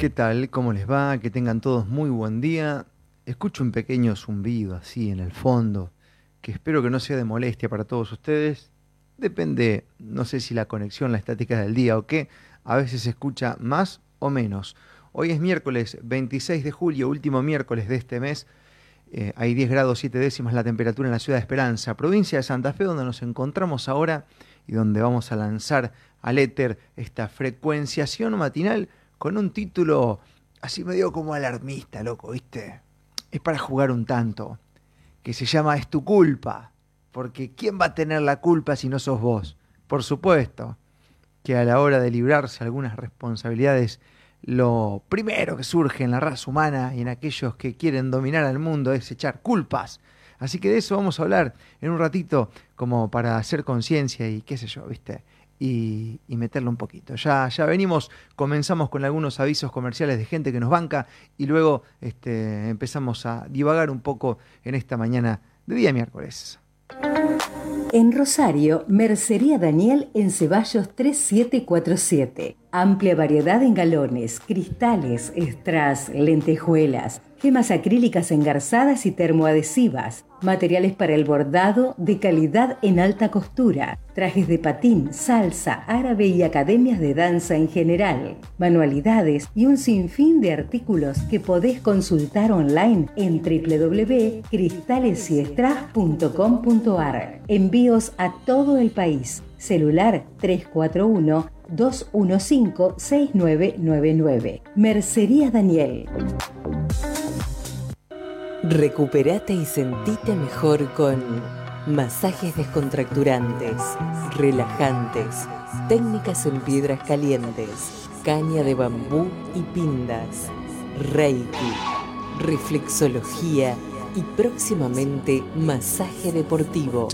¿Qué tal? ¿Cómo les va? Que tengan todos muy buen día. Escucho un pequeño zumbido así en el fondo, que espero que no sea de molestia para todos ustedes. Depende, no sé si la conexión, la estática del día o qué, a veces se escucha más o menos. Hoy es miércoles 26 de julio, último miércoles de este mes. Eh, hay 10 grados 7 décimas la temperatura en la ciudad de Esperanza, provincia de Santa Fe, donde nos encontramos ahora y donde vamos a lanzar al éter esta frecuenciación matinal con un título así medio como alarmista, loco, ¿viste? Es para jugar un tanto, que se llama Es tu culpa, porque ¿quién va a tener la culpa si no sos vos? Por supuesto que a la hora de librarse algunas responsabilidades, lo primero que surge en la raza humana y en aquellos que quieren dominar al mundo es echar culpas. Así que de eso vamos a hablar en un ratito como para hacer conciencia y qué sé yo, ¿viste? Y, meterlo un poquito. Ya, ya venimos, comenzamos con algunos avisos comerciales de gente que nos banca y luego este, empezamos a divagar un poco en esta mañana de día miércoles. En Rosario, Mercería Daniel en Ceballos 3747. Amplia variedad en galones, cristales, strass, lentejuelas gemas acrílicas engarzadas y termoadhesivas, materiales para el bordado de calidad en alta costura, trajes de patín, salsa, árabe y academias de danza en general, manualidades y un sinfín de artículos que podés consultar online en www.cristalesyestras.com.ar. Envíos a todo el país. Celular 341 215 6999. Mercería Daniel. Recuperate y sentite mejor con masajes descontracturantes, relajantes, técnicas en piedras calientes, caña de bambú y pindas, reiki, reflexología y próximamente masaje deportivo.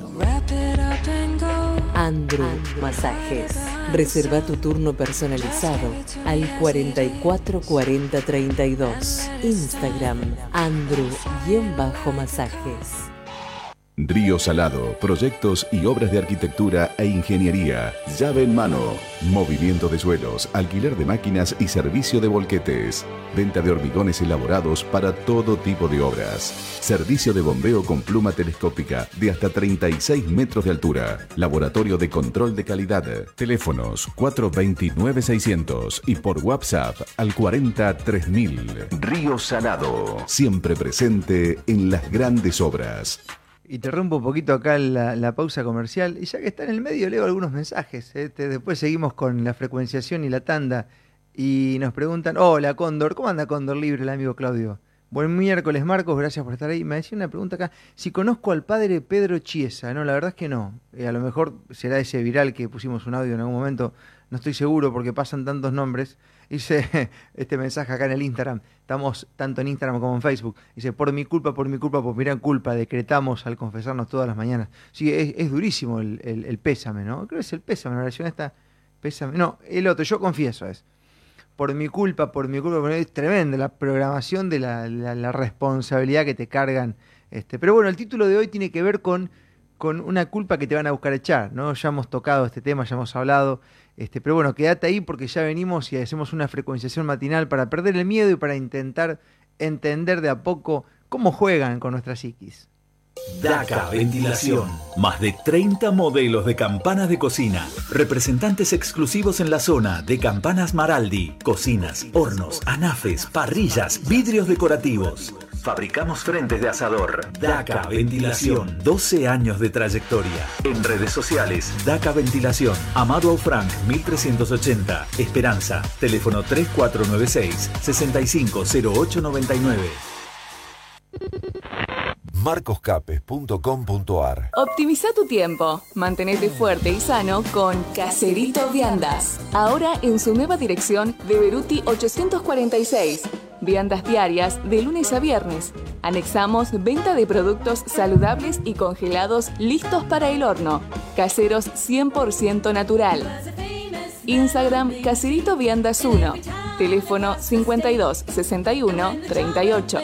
Andrew Masajes. Reserva tu turno personalizado al 44 40 32. Instagram Andrew-Masajes. Río Salado, proyectos y obras de arquitectura e ingeniería. Llave en mano. Movimiento de suelos, alquiler de máquinas y servicio de volquetes. Venta de hormigones elaborados para todo tipo de obras. Servicio de bombeo con pluma telescópica de hasta 36 metros de altura. Laboratorio de control de calidad. Teléfonos 429-600 y por WhatsApp al 403000. Río Salado. Siempre presente en las grandes obras. Y te rompo un poquito acá la, pausa comercial. Y ya que está en el medio, leo algunos mensajes. ¿eh? después seguimos con la frecuenciación y la tanda. Y nos preguntan, hola Cóndor, ¿cómo anda Cóndor Libre, el amigo Claudio? Buen miércoles, Marcos, gracias por estar ahí. Me decía una pregunta acá, si conozco al padre Pedro Chiesa. No, la verdad es que no. Eh, a lo mejor será ese viral que pusimos un audio en algún momento, no estoy seguro porque pasan tantos nombres. Dice este mensaje acá en el Instagram, estamos tanto en Instagram como en Facebook. Dice, por mi culpa, por mi culpa, por mirar culpa, decretamos al confesarnos todas las mañanas. Sí, es, durísimo el, pésame, ¿no? Creo que es el pésame, la oración esta, pésame. No, el otro, yo confieso es. Por mi culpa, por mi culpa, es tremenda la programación de la, responsabilidad que te cargan. Este. Pero bueno, el título de hoy tiene que ver con, con una culpa que te van a buscar echar, ¿no? Ya hemos tocado este tema, ya hemos hablado. Este, pero bueno, quédate ahí porque ya venimos y hacemos una frecuenciación matinal para perder el miedo y para intentar entender de a poco cómo juegan con nuestra psiquis. DACA Ventilación. Más de 30 modelos de campanas de cocina. Representantes exclusivos en la zona de Campanas Maraldi. Cocinas, hornos, anafes, parrillas, vidrios decorativos. Fabricamos frentes de asador. DACA Ventilación. 12 años de trayectoria. En redes sociales, DACA Ventilación. Amado Aufranc, 1380. Esperanza. Teléfono 3496 650899 marcoscapes.com.ar Optimiza tu tiempo, mantenete fuerte y sano con Caserito Viandas. Ahora en su nueva dirección de Beruti 846 Viandas diarias de lunes a viernes. Anexamos venta de productos saludables y congelados listos para el horno. Caseros 100% natural. Instagram Caserito Viandas 1. Teléfono 52 61 38.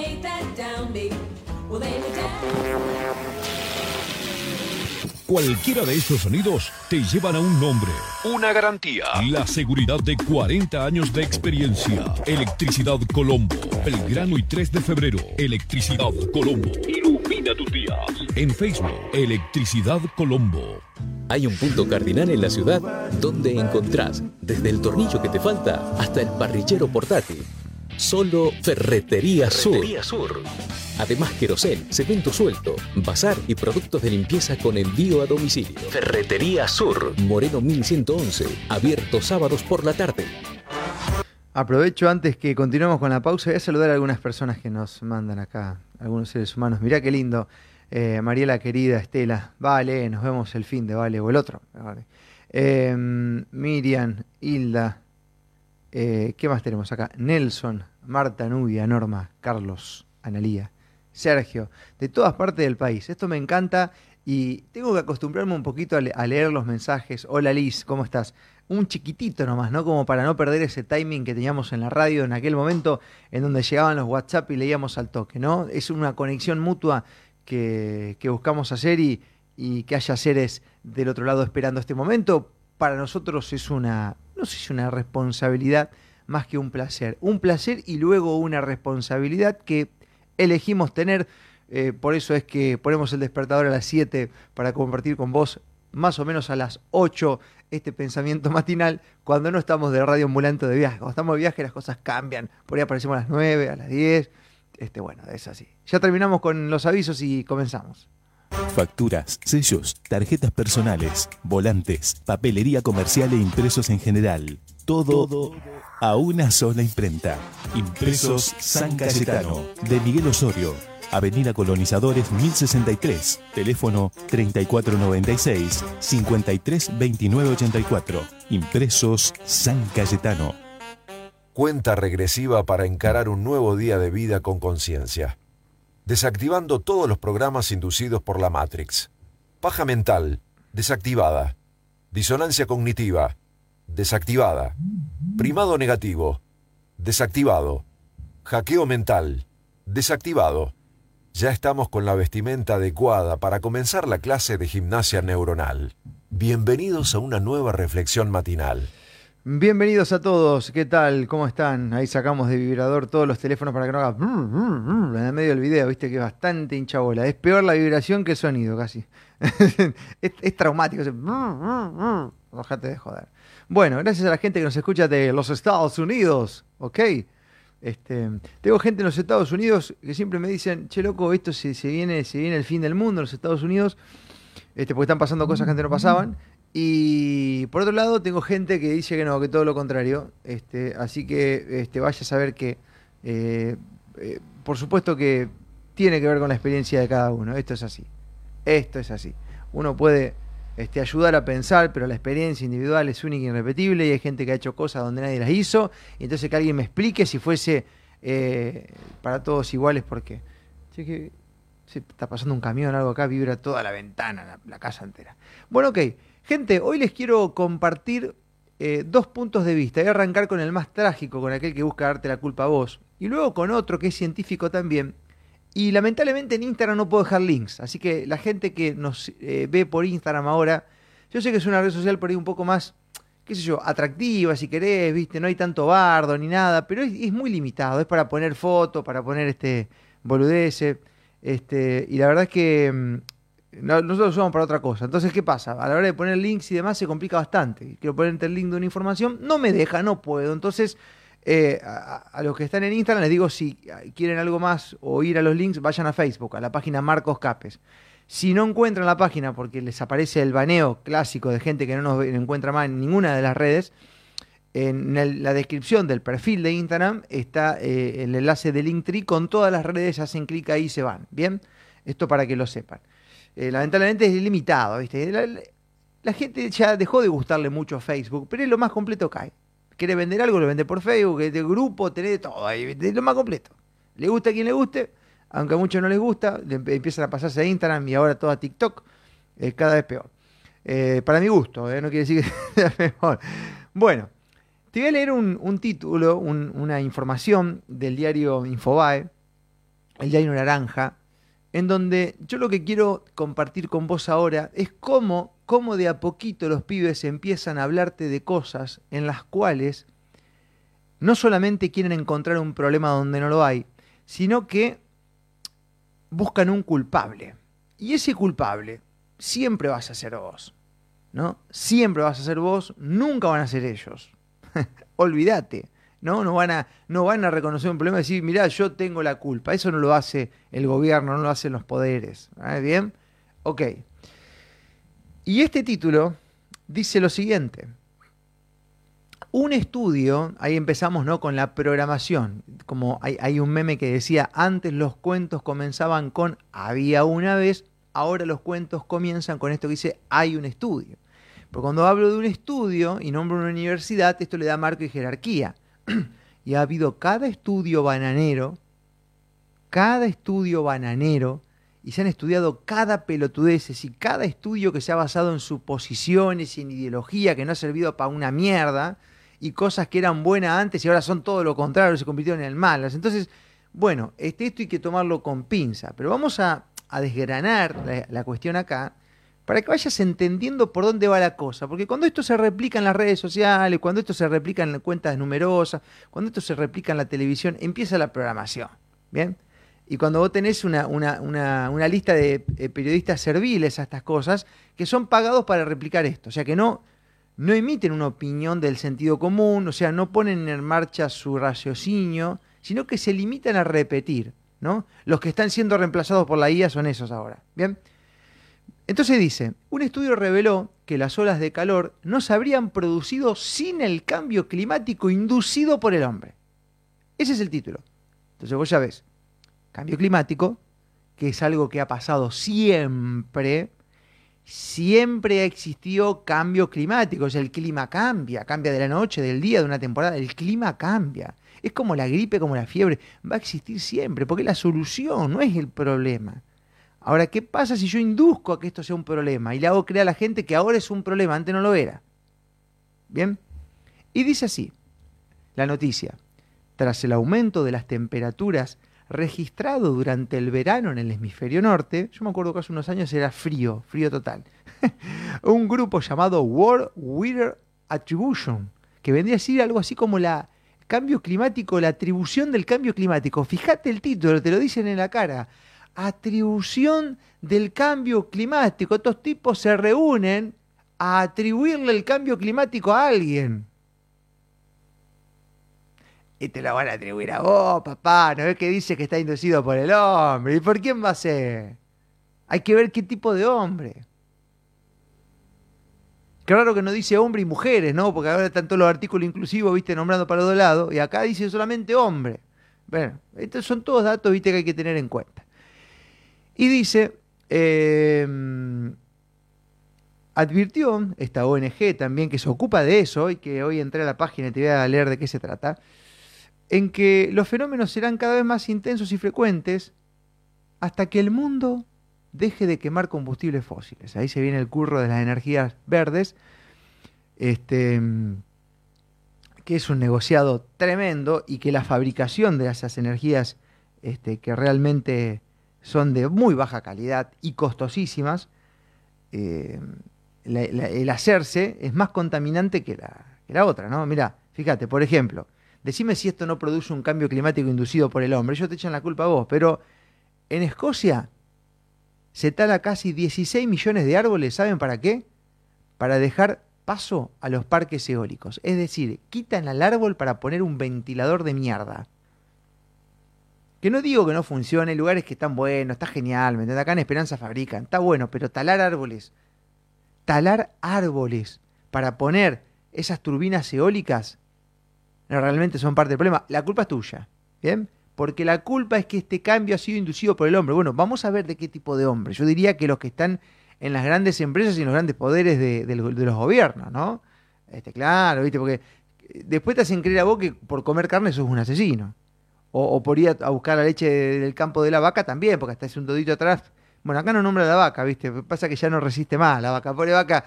Cualquiera de estos sonidos te llevan a un nombre. Una garantía. La seguridad de 40 años de experiencia. Electricidad Colombo. Belgrano y 3 de febrero. Electricidad Colombo. Ilumina tus días. En Facebook, Electricidad Colombo. Hay un punto cardinal en la ciudad donde encontrás desde el tornillo que te falta hasta el parrillero portátil. Solo Ferretería, Ferretería Sur. Sur. Además, querosén, cemento suelto, bazar y productos de limpieza con envío a domicilio. Ferretería Sur. Moreno 1111, abierto sábados por la tarde. Aprovecho antes que continuemos con la pausa, voy a saludar a algunas personas que nos mandan acá, algunos seres humanos. Mirá qué lindo. Eh, Mariela querida, Estela, vale, nos vemos el fin de vale, o el otro. Vale. Eh, Miriam, Hilda, eh, ¿qué más tenemos acá? Nelson, Marta Nubia, Norma, Carlos, Analía, Sergio, de todas partes del país. Esto me encanta y tengo que acostumbrarme un poquito a, le- a leer los mensajes. Hola Liz, ¿cómo estás? Un chiquitito nomás, ¿no? Como para no perder ese timing que teníamos en la radio en aquel momento en donde llegaban los WhatsApp y leíamos al toque, ¿no? Es una conexión mutua que, buscamos hacer y que haya seres del otro lado esperando este momento. Para nosotros es una, no sé si una responsabilidad más que un placer. Un placer y luego una responsabilidad que elegimos tener. Eh, por eso es que ponemos el despertador a las 7 para compartir con vos más o menos a las 8 este pensamiento matinal cuando no estamos de radio ambulante de viaje. Cuando estamos de viaje las cosas cambian. Por ahí aparecemos a las 9, a las 10. Este, bueno, es así. Ya terminamos con los avisos y comenzamos. Facturas, sellos, tarjetas personales, volantes, papelería comercial e impresos en general. Todo, a una sola imprenta. Impresos San Cayetano, de Miguel Osorio. Avenida Colonizadores 1063. Teléfono 3496 532984. Impresos San Cayetano. Cuenta regresiva para encarar un nuevo día de vida con conciencia. Desactivando todos los programas inducidos por la Matrix. Paja mental, desactivada. Disonancia cognitiva, desactivada. Primado negativo, desactivado. Hackeo mental, desactivado. Ya estamos con la vestimenta adecuada para comenzar la clase de gimnasia neuronal. Bienvenidos a una nueva reflexión matinal. Bienvenidos a todos, ¿qué tal? ¿Cómo están? Ahí sacamos de vibrador todos los teléfonos para que no haga en el medio del video, viste que es bastante hinchabola. Es peor la vibración que el sonido, casi. es, traumático. Bajate de joder. Bueno, gracias a la gente que nos escucha de los Estados Unidos, ¿ok? Este, tengo gente en los Estados Unidos que siempre me dicen, che loco, esto se, se viene, se viene el fin del mundo en los Estados Unidos, este, porque están pasando cosas que antes no pasaban. Y por otro lado, tengo gente que dice que no, que todo lo contrario. Este, así que este, vaya a saber que, eh, eh, por supuesto que tiene que ver con la experiencia de cada uno. Esto es así. Esto es así. Uno puede este, ayudar a pensar, pero la experiencia individual es única e irrepetible y hay gente que ha hecho cosas donde nadie las hizo. Y entonces que alguien me explique si fuese eh, para todos iguales, porque che, que se está pasando un camión, algo acá, vibra toda la ventana, la, la casa entera. Bueno, ok. Gente, hoy les quiero compartir eh, dos puntos de vista. Voy a arrancar con el más trágico, con aquel que busca darte la culpa a vos. Y luego con otro que es científico también. Y lamentablemente en Instagram no puedo dejar links. Así que la gente que nos eh, ve por Instagram ahora, yo sé que es una red social por ahí un poco más, qué sé yo, atractiva si querés, viste, no hay tanto bardo ni nada, pero es, es muy limitado. Es para poner fotos, para poner este boludeces. Este, y la verdad es que mm, nosotros usamos para otra cosa. Entonces, ¿qué pasa? A la hora de poner links y demás se complica bastante. Quiero ponerte el link de una información, no me deja, no puedo. Entonces, eh, a, los que están en Instagram les digo, si quieren algo más o ir a los links, vayan a Facebook, a la página Marcos Capes. Si no encuentran la página porque les aparece el baneo clásico de gente que no nos encuentra más en ninguna de las redes, en la descripción del perfil de Instagram está eh, el enlace de Linktree con todas las redes, hacen clic ahí y se van. Bien, esto para que lo sepan. Eh, lamentablemente es limitado. La, gente ya dejó de gustarle mucho a Facebook, pero es lo más completo que hay. Quiere vender algo, lo vende por Facebook, de grupo, tenés todo es lo más completo. Le gusta a quien le guste, aunque a muchos no les gusta, le empiezan a pasarse a Instagram y ahora todo a TikTok, eh, cada vez peor. Eh, para mi gusto, eh, no quiere decir que sea mejor. Bueno, te voy a leer un, título, un- una información del diario Infobae, el diario Naranja, en donde yo lo que quiero compartir con vos ahora es cómo, cómo de a poquito los pibes empiezan a hablarte de cosas en las cuales no solamente quieren encontrar un problema donde no lo hay, sino que buscan un culpable. Y ese culpable siempre vas a ser vos. ¿No? Siempre vas a ser vos, nunca van a ser ellos. Olvídate. ¿No? No van, a, no van a reconocer un problema y decir, mirá, yo tengo la culpa. Eso no lo hace el gobierno, no lo hacen los poderes. ¿Bien? Ok. Y este título dice lo siguiente. Un estudio, ahí empezamos ¿no? con la programación, como hay, hay un meme que decía, antes los cuentos comenzaban con había una vez, ahora los cuentos comienzan con esto que dice hay un estudio. Pero cuando hablo de un estudio y nombro una universidad, esto le da marco y jerarquía. y ha habido cada estudio bananero, cada estudio bananero, y se han estudiado cada pelotudez y cada estudio que se ha basado en suposiciones y en ideología que no ha servido para una mierda, y cosas que eran buenas antes y ahora son todo lo contrario, se convirtieron en malas. Entonces, bueno, este, esto hay que tomarlo con pinza, pero vamos a, desgranar la cuestión acá para que vayas entendiendo por dónde va la cosa. Porque cuando esto se replica en las redes sociales, cuando esto se replica en cuentas numerosas, cuando esto se replica en la televisión, empieza la programación. ¿Bien? Y cuando vos tenés una, una, lista de eh, periodistas serviles a estas cosas, que son pagados para replicar esto. O sea, que no, no emiten una opinión del sentido común, o sea, no ponen en marcha su raciocinio, sino que se limitan a repetir. ¿no? Los que están siendo reemplazados por la IA son esos ahora. ¿Bien? Entonces dice, un estudio reveló que las olas de calor no se habrían producido sin el cambio climático inducido por el hombre. Ese es el título. Entonces vos ya ves, cambio climático, que es algo que ha pasado siempre, siempre ha existido cambio climático, o el clima cambia, cambia de la noche, del día, de una temporada, el clima cambia. Es como la gripe, como la fiebre, va a existir siempre, porque la solución no es el problema. Ahora, ¿qué pasa si yo induzco a que esto sea un problema y le hago creer a la gente que ahora es un problema, antes no lo era? ¿Bien? Y dice así, la noticia, tras el aumento de las temperaturas registrado durante el verano en el hemisferio norte, yo me acuerdo que hace unos años era frío, frío total, un grupo llamado World Weather Attribution, que vendría a decir algo así como la cambio climático, la atribución del cambio climático. Fíjate el título, te lo dicen en la cara atribución del cambio climático. Estos tipos se reúnen a atribuirle el cambio climático a alguien. Y te lo van a atribuir a vos, papá. ¿No ves que dice que está inducido por el hombre? ¿Y por quién va a ser? Hay que ver qué tipo de hombre. Claro que no dice hombre y mujeres, ¿no? Porque ahora están todos los artículos inclusivos, viste, nombrando para los dos lados. Y acá dice solamente hombre. Bueno, estos son todos datos, viste, que hay que tener en cuenta. Y dice, em, advirtió esta ONG también que se ocupa de eso y que hoy entré a la página y te voy a leer de qué se trata, en que los fenómenos serán cada vez más intensos y frecuentes hasta que el mundo deje de quemar combustibles fósiles. Ahí se viene el curro de las energías verdes, este, que es un negociado tremendo y que la fabricación de esas energías este, que realmente son de muy baja calidad y costosísimas, eh, el hacerse es más contaminante que la, que la otra, ¿no? Mira, fíjate, por ejemplo, decime si esto no produce un cambio climático inducido por el hombre, ellos te echan la culpa a vos, pero en Escocia se tala casi 16 millones de árboles, ¿saben para qué? Para dejar paso a los parques eólicos, es decir, quitan al árbol para poner un ventilador de mierda. Que no digo que no funcione, lugares que están buenos, está genial, ¿me entiendes? Acá en Esperanza fabrican, está bueno, pero talar árboles, talar árboles para poner esas turbinas eólicas, no, realmente son parte del problema. La culpa es tuya, ¿bien? Porque la culpa es que este cambio ha sido inducido por el hombre. Bueno, vamos a ver de qué tipo de hombre. Yo diría que los que están en las grandes empresas y en los grandes poderes de, los gobiernos, ¿no? Este, claro, ¿viste? Porque después te hacen creer a vos que por comer carne sos un asesino o, por ir a, buscar la leche del campo de la vaca también, porque hasta hace un dodito atrás. Bueno, acá no nombra la vaca, ¿viste? Pasa que ya no resiste más la vaca, pobre vaca.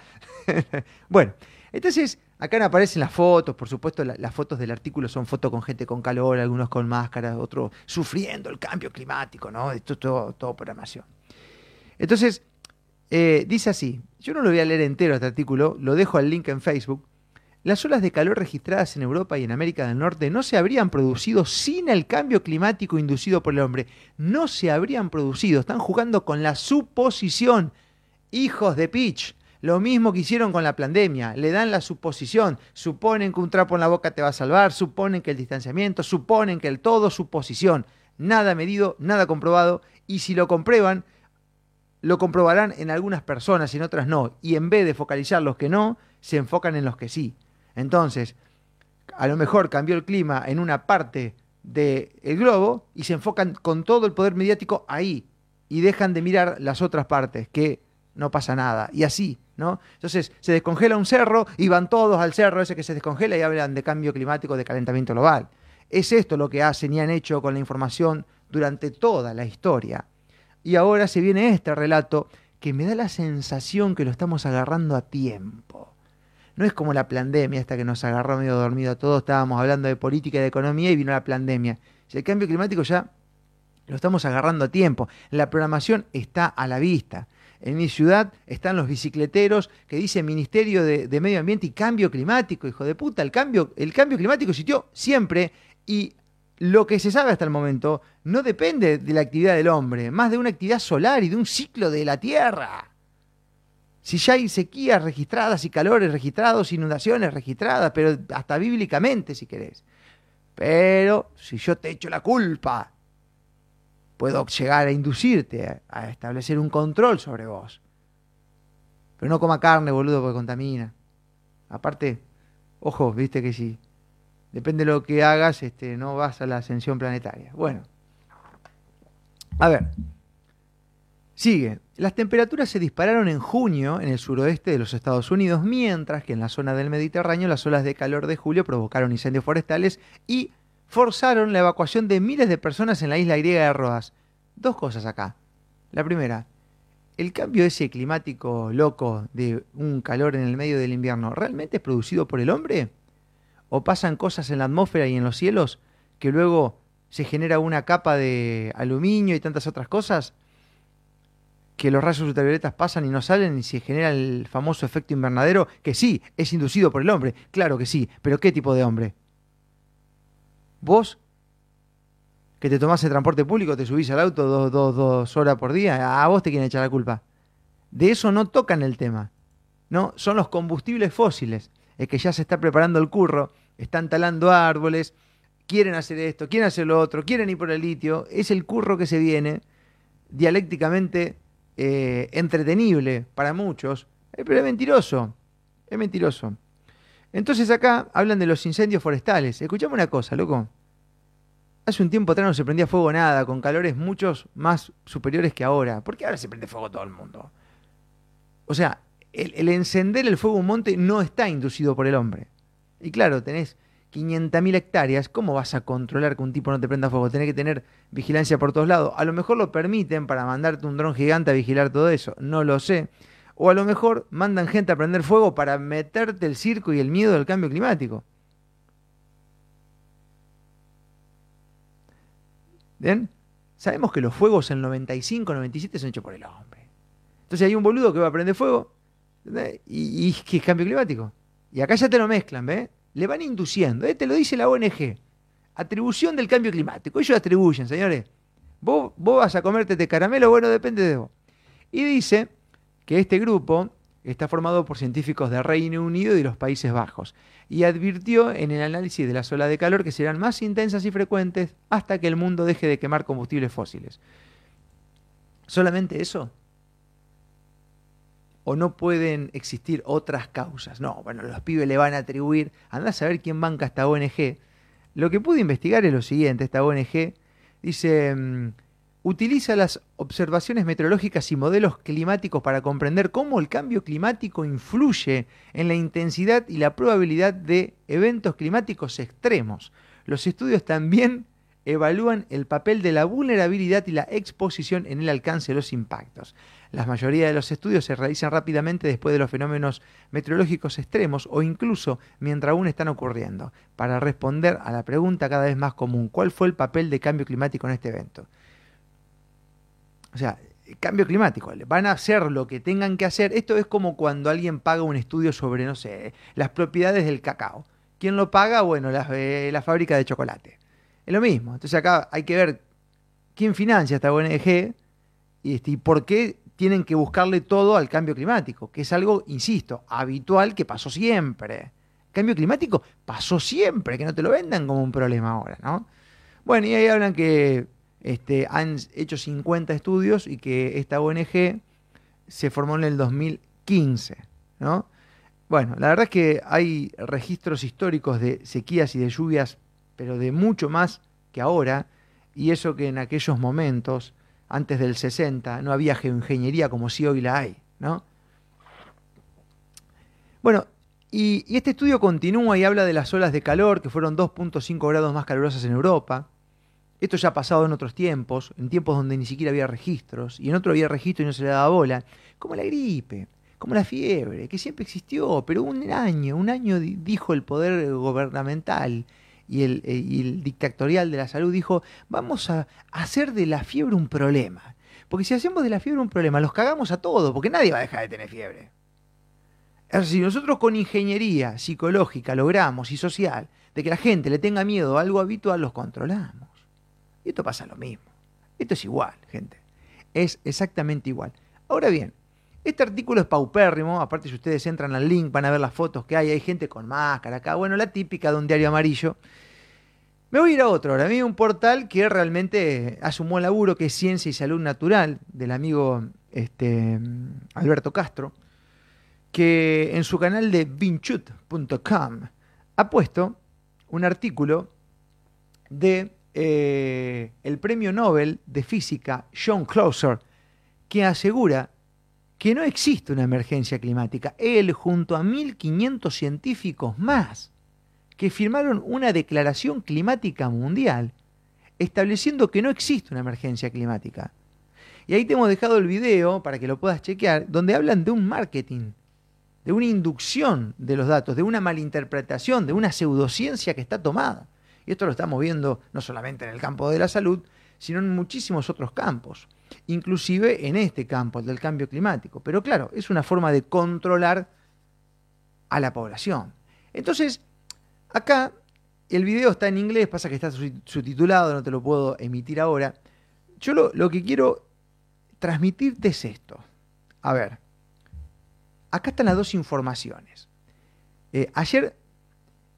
bueno, entonces Acá aparecen las fotos, por supuesto, la- las fotos del artículo son fotos con gente con calor, algunos con máscaras, otros sufriendo el cambio climático, ¿no? Esto es todo, todo programación. Entonces, eh, dice así, yo no lo voy a leer entero este artículo, lo dejo al link en Facebook. Las olas de calor registradas en Europa y en América del Norte no se habrían producido sin el cambio climático inducido por el hombre. No se habrían producido. Están jugando con la suposición. Hijos de pitch. Lo mismo que hicieron con la pandemia. Le dan la suposición. Suponen que un trapo en la boca te va a salvar. Suponen que el distanciamiento. Suponen que el todo suposición. Nada medido, nada comprobado. Y si lo comprueban, lo comprobarán en algunas personas y en otras no. Y en vez de focalizar los que no, se enfocan en los que sí. Entonces, a lo mejor cambió el clima en una parte del globo y se enfocan con todo el poder mediático ahí y dejan de mirar las otras partes, que no pasa nada. Y así, ¿no? Entonces, se descongela un cerro y van todos al cerro ese que se descongela y hablan de cambio climático, de calentamiento global. Es esto lo que hacen y han hecho con la información durante toda la historia. Y ahora se viene este relato que me da la sensación que lo estamos agarrando a tiempo. No es como la pandemia esta que nos agarró medio dormido a todos, estábamos hablando de política y de economía y vino la pandemia. Si el cambio climático ya lo estamos agarrando a tiempo. La programación está a la vista. En mi ciudad están los bicicleteros que dicen Ministerio de, de Medio Ambiente y Cambio Climático. Hijo de puta, el cambio, el cambio climático existió siempre y lo que se sabe hasta el momento no depende de la actividad del hombre, más de una actividad solar y de un ciclo de la Tierra. Si ya hay sequías registradas y calores registrados, inundaciones registradas, pero hasta bíblicamente si querés. Pero si yo te echo la culpa, puedo llegar a inducirte a, establecer un control sobre vos. Pero no coma carne, boludo, porque contamina. Aparte, ojo, viste que si depende de lo que hagas, este, no vas a la ascensión planetaria. Bueno, a ver, sigue. Las temperaturas se dispararon en junio en el suroeste de los Estados Unidos, mientras que en la zona del Mediterráneo las olas de calor de julio provocaron incendios forestales y forzaron la evacuación de miles de personas en la isla griega de Rodas. Dos cosas acá. La primera, el cambio ese climático loco de un calor en el medio del invierno, ¿realmente es producido por el hombre? ¿O pasan cosas en la atmósfera y en los cielos que luego se genera una capa de aluminio y tantas otras cosas? Que los rayos ultravioletas pasan y no salen y se genera el famoso efecto invernadero, que sí, es inducido por el hombre, claro que sí, pero ¿qué tipo de hombre? ¿Vos? Que te tomás el transporte público, te subís al auto dos, dos, dos horas por día, a vos te quieren echar la culpa. De eso no tocan el tema. No, son los combustibles fósiles, es que ya se está preparando el curro, están talando árboles, quieren hacer esto, quieren hacer lo otro, quieren ir por el litio, es el curro que se viene dialécticamente eh, entretenible para muchos, eh, pero es mentiroso, es mentiroso. Entonces acá hablan de los incendios forestales. Escuchame una cosa, loco. Hace un tiempo atrás no se prendía fuego nada, con calores muchos más superiores que ahora. ¿Por qué ahora se prende fuego todo el mundo? O sea, el, el encender el fuego en un monte no está inducido por el hombre. Y claro, tenés 500.000 hectáreas, ¿cómo vas a controlar que un tipo no te prenda fuego? Tenés que tener vigilancia por todos lados. A lo mejor lo permiten para mandarte un dron gigante a vigilar todo eso, no lo sé. O a lo mejor mandan gente a prender fuego para meterte el circo y el miedo del cambio climático. ¿Bien? Sabemos que los fuegos en 95, 97 son hechos por el hombre. Entonces hay un boludo que va a prender fuego y, y es cambio climático. Y acá ya te lo mezclan, ¿ves? Le van induciendo, ¿eh? te lo dice la ONG. Atribución del cambio climático. Ellos atribuyen, señores. Vos, vos vas a comerte este caramelo, bueno, depende de vos. Y dice que este grupo está formado por científicos de Reino Unido y los Países Bajos. Y advirtió en el análisis de las olas de calor que serán más intensas y frecuentes hasta que el mundo deje de quemar combustibles fósiles. ¿Solamente eso? O no pueden existir otras causas. No, bueno, los pibes le van a atribuir, anda a saber quién banca esta ONG. Lo que pude investigar es lo siguiente, esta ONG dice, mm, utiliza las observaciones meteorológicas y modelos climáticos para comprender cómo el cambio climático influye en la intensidad y la probabilidad de eventos climáticos extremos. Los estudios también evalúan el papel de la vulnerabilidad y la exposición en el alcance de los impactos. La mayoría de los estudios se realizan rápidamente después de los fenómenos meteorológicos extremos o incluso mientras aún están ocurriendo, para responder a la pregunta cada vez más común, ¿cuál fue el papel de cambio climático en este evento? O sea, cambio climático, van a hacer lo que tengan que hacer. Esto es como cuando alguien paga un estudio sobre, no sé, las propiedades del cacao. ¿Quién lo paga? Bueno, la, la fábrica de chocolate. Es lo mismo. Entonces acá hay que ver quién financia esta ONG y, este, y por qué tienen que buscarle todo al cambio climático, que es algo, insisto, habitual que pasó siempre. Cambio climático pasó siempre, que no te lo vendan como un problema ahora, ¿no? Bueno, y ahí hablan que este, han hecho 50 estudios y que esta ONG se formó en el 2015, ¿no? Bueno, la verdad es que hay registros históricos de sequías y de lluvias, pero de mucho más que ahora, y eso que en aquellos momentos, antes del 60, no había geoingeniería como si hoy la hay, ¿no? Bueno, y, este estudio continúa y habla de las olas de calor, que fueron 2.5 grados más calurosas en Europa, esto ya ha pasado en otros tiempos, en tiempos donde ni siquiera había registros, y en otro había registro y no se le daba bola, como la gripe, como la fiebre, que siempre existió, pero un año, un año dijo el poder gubernamental y el, eh, y el dictatorial de la salud, dijo, vamos a hacer de la fiebre un problema. Porque si hacemos de la fiebre un problema, los cagamos a todos, porque nadie va a dejar de tener fiebre. si nosotros con ingeniería psicológica logramos y social de que la gente le tenga miedo a algo habitual, los controlamos. Y esto pasa lo mismo. Esto es igual, gente. Es exactamente igual. Ahora bien, este artículo es paupérrimo, aparte si ustedes entran al link van a ver las fotos que hay, hay gente con máscara acá, bueno, la típica de un diario amarillo. Me voy a ir a otro, ahora a un portal que realmente buen laburo, que es Ciencia y Salud Natural, del amigo este, Alberto Castro, que en su canal de vinchut.com ha puesto un artículo de eh, el premio Nobel de Física John Clauser, que asegura que no existe una emergencia climática. Él, junto a 1.500 científicos más, que firmaron una declaración climática mundial, estableciendo que no existe una emergencia climática. Y ahí te hemos dejado el video para que lo puedas chequear, donde hablan de un marketing, de una inducción de los datos, de una malinterpretación, de una pseudociencia que está tomada. Y esto lo estamos viendo no solamente en el campo de la salud, sino en muchísimos otros campos, inclusive en este campo, el del cambio climático. Pero claro, es una forma de controlar a la población. Entonces, acá el video está en inglés, pasa que está subtitulado, no te lo puedo emitir ahora. Yo lo, que quiero transmitirte es esto. A ver, acá están las dos informaciones. Eh, ayer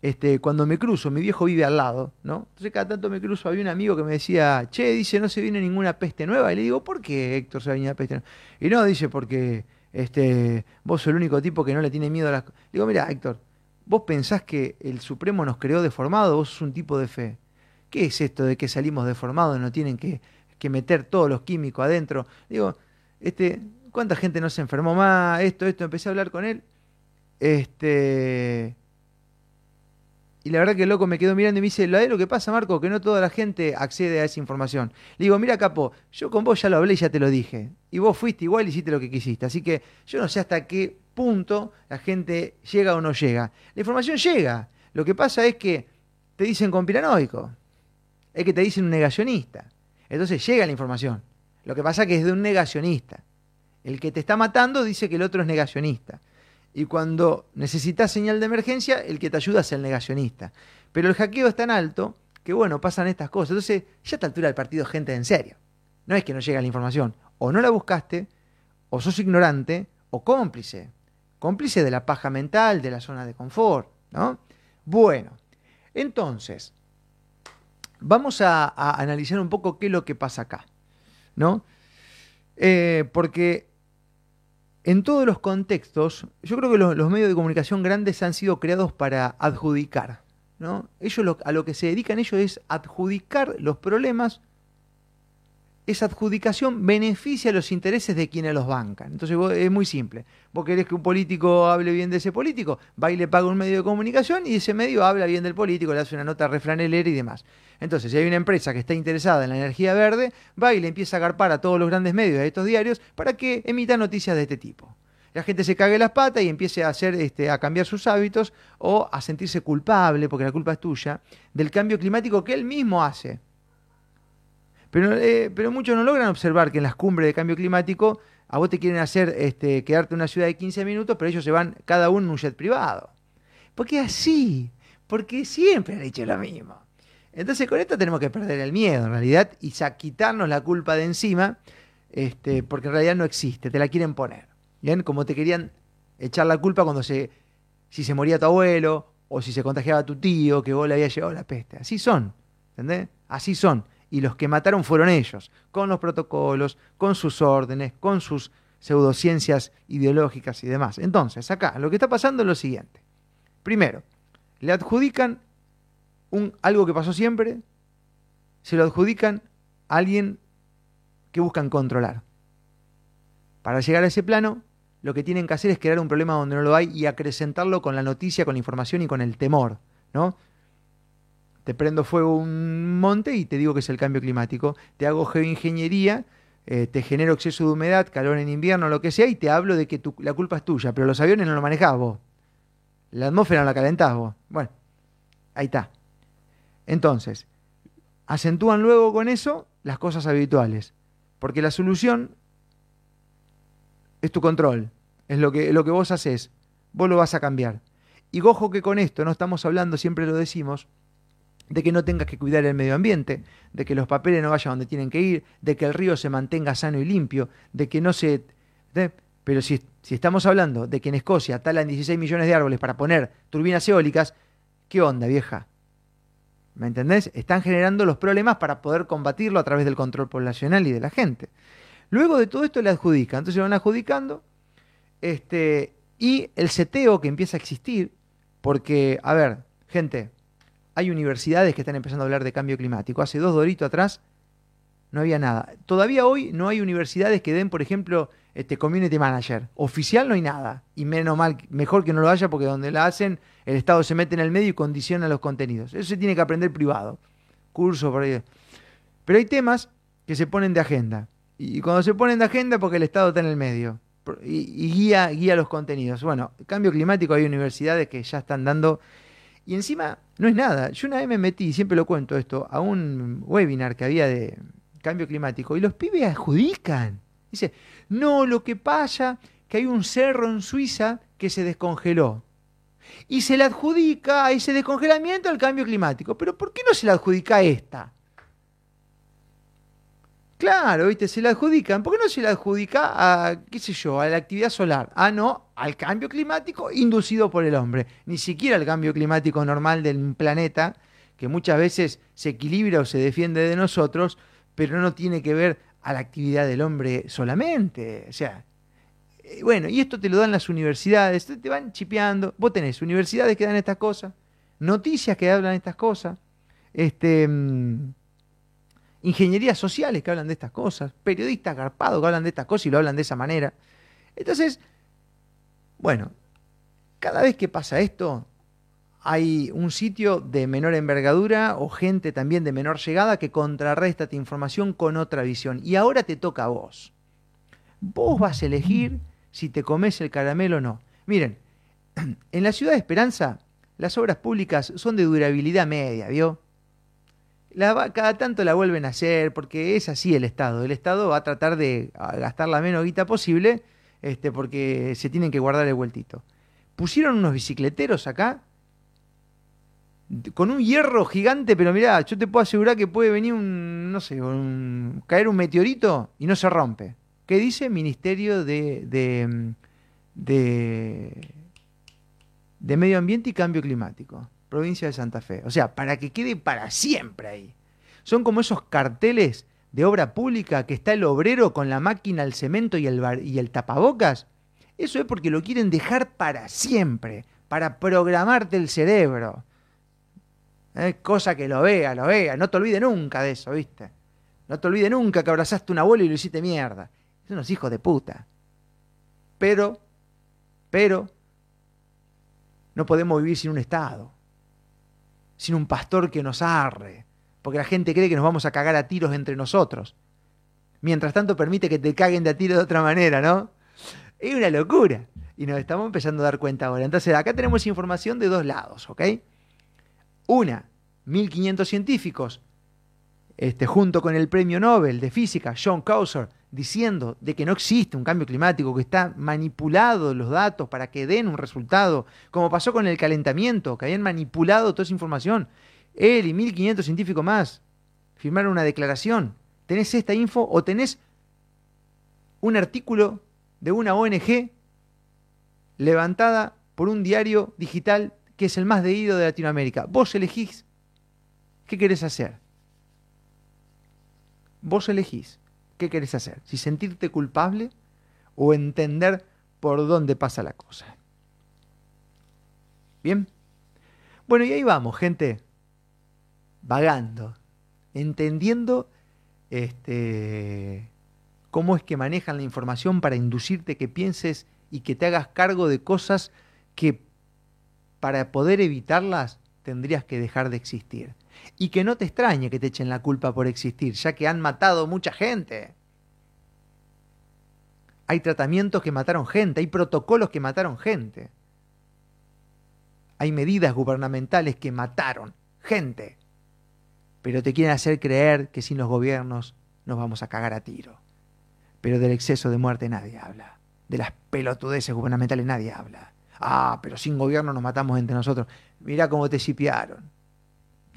este, cuando me cruzo, mi viejo vive al lado, ¿no? Entonces cada tanto me cruzo, había un amigo que me decía, che, dice, no se viene ninguna peste nueva. Y le digo, ¿por qué Héctor se va a venir una peste nueva? Y no, dice, porque este, vos sos el único tipo que no le tiene miedo a las cosas. Digo, mira, Héctor, vos pensás que el Supremo nos creó deformados, vos sos un tipo de fe. ¿Qué es esto de que salimos deformados y no tienen que, que meter todos los químicos adentro? Digo, este, ¿cuánta gente no se enfermó más? Esto, esto, empecé a hablar con él. Este y la verdad que el loco me quedó mirando y me dice, lo que pasa, Marco, que no toda la gente accede a esa información. Le digo, mira, capo, yo con vos ya lo hablé y ya te lo dije. Y vos fuiste igual y hiciste lo que quisiste. Así que yo no sé hasta qué punto la gente llega o no llega. La información llega. Lo que pasa es que te dicen conspiranoico. Es que te dicen un negacionista. Entonces llega la información. Lo que pasa es que es de un negacionista. El que te está matando dice que el otro es negacionista y cuando necesitas señal de emergencia, el que te ayuda es el negacionista. Pero el hackeo es tan alto que, bueno, pasan estas cosas. Entonces, ya a esta altura del partido gente en serio. No es que no llega la información. O no la buscaste, o sos ignorante, o cómplice. Cómplice de la paja mental, de la zona de confort, ¿no? Bueno, entonces, vamos a, analizar un poco qué es lo que pasa acá, ¿no? Eh, porque en todos los contextos, yo creo que los, medios de comunicación grandes han sido creados para adjudicar. ¿no? Ellos a lo que se dedican ellos es adjudicar los problemas esa adjudicación beneficia los intereses de quienes los bancan. Entonces es muy simple. Vos querés que un político hable bien de ese político, va y le paga un medio de comunicación y ese medio habla bien del político, le hace una nota refranelera y demás. Entonces, si hay una empresa que está interesada en la energía verde, va y le empieza a agarpar a todos los grandes medios de estos diarios para que emita noticias de este tipo. La gente se cague las patas y empiece a hacer, este, a cambiar sus hábitos o a sentirse culpable, porque la culpa es tuya, del cambio climático que él mismo hace. Pero, eh, pero muchos no logran observar que en las cumbres de cambio climático a vos te quieren hacer este, quedarte en una ciudad de 15 minutos, pero ellos se van cada uno en un jet privado. Porque así, porque siempre han hecho lo mismo. Entonces con esto tenemos que perder el miedo en realidad y quitarnos la culpa de encima, este, porque en realidad no existe, te la quieren poner. ¿Bien? Como te querían echar la culpa cuando se, si se moría tu abuelo o si se contagiaba tu tío, que vos le habías llevado la peste. Así son, ¿entendés? Así son y los que mataron fueron ellos, con los protocolos, con sus órdenes, con sus pseudociencias ideológicas y demás. Entonces, acá lo que está pasando es lo siguiente. Primero, le adjudican un, algo que pasó siempre, se lo adjudican a alguien que buscan controlar. Para llegar a ese plano, lo que tienen que hacer es crear un problema donde no lo hay y acrecentarlo con la noticia, con la información y con el temor, ¿no? Te prendo fuego un monte y te digo que es el cambio climático. Te hago geoingeniería, eh, te genero exceso de humedad, calor en invierno, lo que sea, y te hablo de que la culpa es tuya, pero los aviones no lo manejás vos. La atmósfera no la calentás vos. Bueno, ahí está. Entonces, acentúan luego con eso las cosas habituales, porque la solución es tu control, es lo que, lo que vos haces, vos lo vas a cambiar. Y ojo que con esto no estamos hablando, siempre lo decimos, de que no tengas que cuidar el medio ambiente, de que los papeles no vayan donde tienen que ir, de que el río se mantenga sano y limpio, de que no se... pero si, si estamos hablando de que en Escocia talan 16 millones de árboles para poner turbinas eólicas, ¿qué onda, vieja? ¿Me entendés? Están generando los problemas para poder combatirlo a través del control poblacional y de la gente. Luego de todo esto le adjudica, entonces van adjudicando, este, y el seteo que empieza a existir, porque, a ver, gente, hay universidades que están empezando a hablar de cambio climático. Hace dos doritos atrás no había nada. Todavía hoy no hay universidades que den, por ejemplo, este community manager. Oficial no hay nada. Y menos mal, mejor que no lo haya porque donde la hacen, el Estado se mete en el medio y condiciona los contenidos. Eso se tiene que aprender privado. Curso por ahí. Pero hay temas que se ponen de agenda. Y cuando se ponen de agenda porque el Estado está en el medio. Y, guía, guía los contenidos. Bueno, cambio climático hay universidades que ya están dando y encima, no es nada. Yo una vez me metí, siempre lo cuento esto, a un webinar que había de cambio climático y los pibes adjudican. Dice, no, lo que pasa que hay un cerro en Suiza que se descongeló. Y se le adjudica a ese descongelamiento al cambio climático. Pero ¿por qué no se le adjudica a esta? Claro, ¿viste? Se la adjudican. ¿Por qué no se la adjudica a, qué sé yo, a la actividad solar? Ah, no, al cambio climático inducido por el hombre. Ni siquiera al cambio climático normal del planeta, que muchas veces se equilibra o se defiende de nosotros, pero no tiene que ver a la actividad del hombre solamente. O sea, eh, bueno, y esto te lo dan las universidades, te van chipeando. Vos tenés universidades que dan estas cosas, noticias que hablan estas cosas. Este. Ingenierías sociales que hablan de estas cosas, periodistas garpados que hablan de estas cosas y lo hablan de esa manera. Entonces, bueno, cada vez que pasa esto, hay un sitio de menor envergadura o gente también de menor llegada que contrarresta esta información con otra visión. Y ahora te toca a vos. Vos vas a elegir si te comes el caramelo o no. Miren, en la ciudad de Esperanza, las obras públicas son de durabilidad media, ¿vio? Cada tanto la vuelven a hacer, porque es así el Estado. El Estado va a tratar de gastar la menos guita posible, este, porque se tienen que guardar el vueltito. Pusieron unos bicicleteros acá, con un hierro gigante, pero mirá, yo te puedo asegurar que puede venir un, no sé, caer un meteorito y no se rompe. ¿Qué dice? Ministerio de, de, de, de Medio Ambiente y Cambio Climático provincia de Santa Fe. O sea, para que quede para siempre ahí. Son como esos carteles de obra pública que está el obrero con la máquina, el cemento y el, tapabocas. Eso es porque lo quieren dejar para siempre, para programarte el cerebro. ¿Eh? Cosa que lo vea, lo vea. No te olvides nunca de eso, ¿viste? No te olvides nunca que abrazaste a un abuelo y lo hiciste mierda. Son unos hijos de puta. Pero, pero, no podemos vivir sin un Estado, sin un pastor que nos arre, porque la gente cree que nos vamos a cagar a tiros entre nosotros. Mientras tanto permite que te caguen de a tiro de otra manera, ¿no? Es una locura. Y nos estamos empezando a dar cuenta ahora. Entonces, acá tenemos información de dos lados, ¿ok? Una, 1500 científicos, este, junto con el premio Nobel de Física, John Causer, diciendo de que no existe un cambio climático, que está manipulado los datos para que den un resultado, como pasó con el calentamiento, que habían manipulado toda esa información. Él y 1500 científicos más firmaron una declaración. ¿Tenés esta info o tenés un artículo de una ONG levantada por un diario digital que es el más leído de Latinoamérica? Vos elegís qué querés hacer. Vos elegís. ¿Qué querés hacer? Si sentirte culpable o entender por dónde pasa la cosa. ¿Bien? Bueno, y ahí vamos, gente. Vagando, entendiendo este, cómo es que manejan la información para inducirte que pienses y que te hagas cargo de cosas que para poder evitarlas tendrías que dejar de existir. Y que no te extrañe que te echen la culpa por existir, ya que han matado mucha gente. Hay tratamientos que mataron gente, hay protocolos que mataron gente. Hay medidas gubernamentales que mataron gente. Pero te quieren hacer creer que sin los gobiernos nos vamos a cagar a tiro. Pero del exceso de muerte nadie habla. De las pelotudeces gubernamentales nadie habla. Ah, pero sin gobierno nos matamos entre nosotros. Mirá cómo te sipiaron.